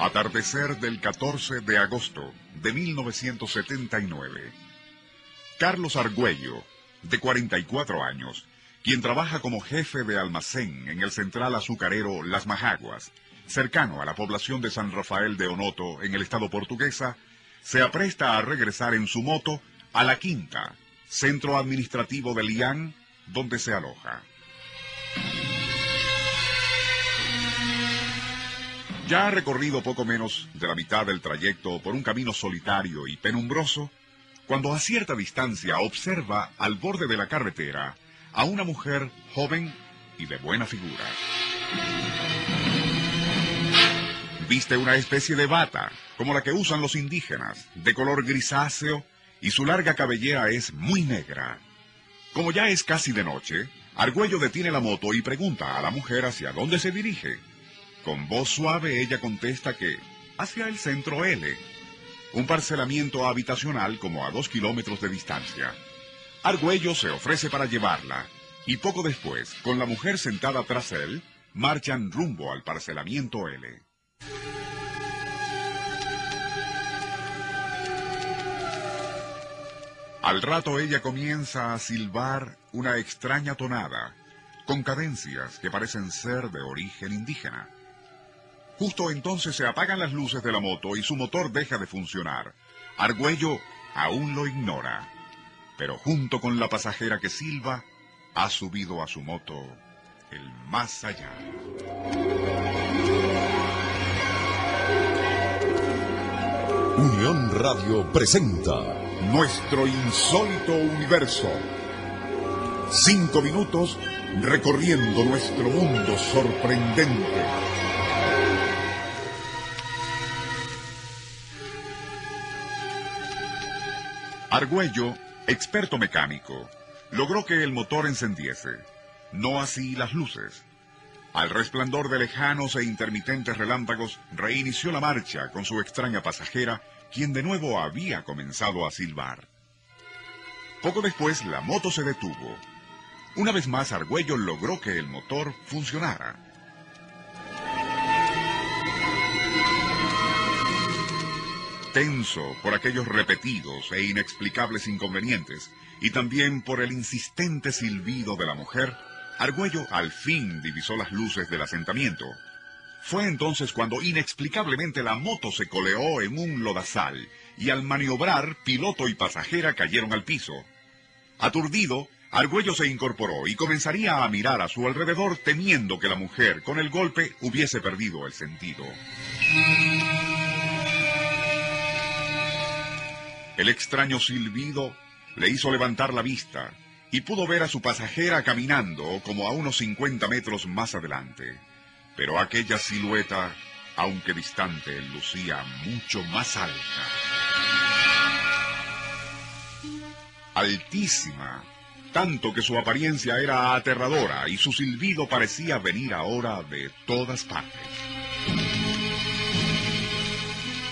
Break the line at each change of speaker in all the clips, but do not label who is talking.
Atardecer del 14 de agosto de 1979. Carlos Argüello, de 44 años, quien trabaja como jefe de almacén en el central azucarero Las Majaguas, cercano a la población de San Rafael de Onoto, en el estado portuguesa, se apresta a regresar en su moto a La Quinta, centro administrativo de Lián, donde se aloja. Ya ha recorrido poco menos de la mitad del trayecto por un camino solitario y penumbroso, cuando a cierta distancia observa al borde de la carretera a una mujer joven y de buena figura. Viste una especie de bata, como la que usan los indígenas, de color grisáceo, y su larga cabellera es muy negra. Como ya es casi de noche, Argüello detiene la moto y pregunta a la mujer hacia dónde se dirige. Con voz suave ella contesta que hacia el centro L, un parcelamiento habitacional como a dos kilómetros de distancia. Argüello se ofrece para llevarla y poco después, con la mujer sentada tras él, marchan rumbo al parcelamiento L. Al rato ella comienza a silbar una extraña tonada, con cadencias que parecen ser de origen indígena. Justo entonces se apagan las luces de la moto y su motor deja de funcionar. Argüello aún lo ignora, pero junto con la pasajera que silba, ha subido a su moto el más allá.
Unión Radio presenta
Nuestro insólito universo. Cinco minutos recorriendo nuestro mundo sorprendente. Argüello, experto mecánico, logró que el motor encendiese, no así las luces. Al resplandor de lejanos e intermitentes relámpagos, reinició la marcha con su extraña pasajera, quien de nuevo había comenzado a silbar. Poco después, la moto se detuvo. Una vez más, Argüello logró que el motor funcionara. Tenso por aquellos repetidos e inexplicables inconvenientes, y también por el insistente silbido de la mujer, Argüello al fin divisó las luces del asentamiento. Fue entonces cuando inexplicablemente la moto se coleó en un lodazal, y al maniobrar, piloto y pasajera cayeron al piso. Aturdido, Argüello se incorporó y comenzaría a mirar a su alrededor temiendo que la mujer, con el golpe, hubiese perdido el sentido. El extraño silbido le hizo levantar la vista y pudo ver a su pasajera caminando como a unos 50 metros más adelante. Pero aquella silueta, aunque distante, lucía mucho más alta. Altísima, tanto que su apariencia era aterradora y su silbido parecía venir ahora de todas partes.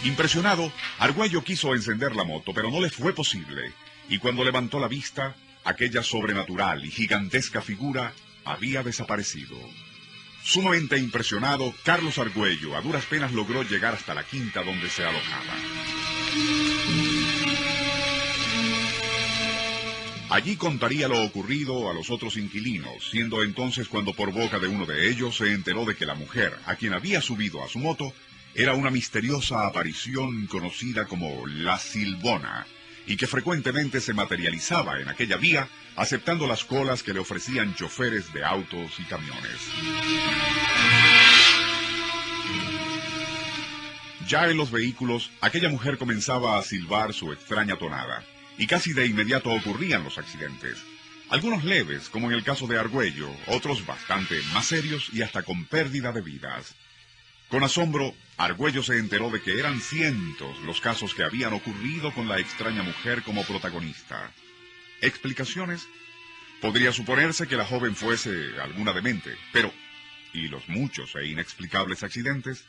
Impresionado, Argüello quiso encender la moto, pero no le fue posible, y cuando levantó la vista, aquella sobrenatural y gigantesca figura había desaparecido. Sumamente impresionado, Carlos Argüello a duras penas logró llegar hasta la quinta donde se alojaba. Allí contaría lo ocurrido a los otros inquilinos, siendo entonces cuando por boca de uno de ellos se enteró de que la mujer, a quien había subido a su moto, era una misteriosa aparición conocida como la Silbona, y que frecuentemente se materializaba en aquella vía, aceptando las colas que le ofrecían choferes de autos y camiones. Ya en los vehículos, aquella mujer comenzaba a silbar su extraña tonada, y casi de inmediato ocurrían los accidentes. Algunos leves, como en el caso de Argüello, otros bastante más serios y hasta con pérdida de vidas. Con asombro, Argüello se enteró de que eran cientos los casos que habían ocurrido con la extraña mujer como protagonista. ¿Explicaciones? Podría suponerse que la joven fuese alguna demente, pero ¿y los muchos e inexplicables accidentes?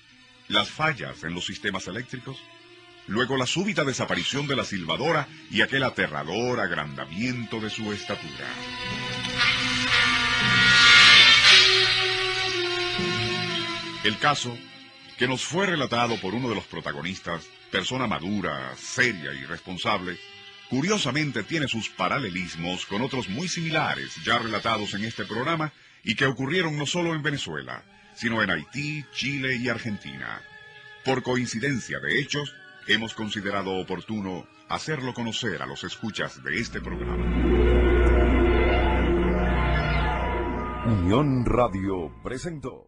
¿Las fallas en los sistemas eléctricos? Luego la súbita desaparición de la silbadora y aquel aterrador agrandamiento de su estatura. El caso, que nos fue relatado por uno de los protagonistas, persona madura, seria y responsable, curiosamente tiene sus paralelismos con otros muy similares ya relatados en este programa y que ocurrieron no solo en Venezuela, sino en Haití, Chile y Argentina. Por coincidencia de hechos, hemos considerado oportuno hacerlo conocer a los escuchas de este programa.
Unión Radio presentó.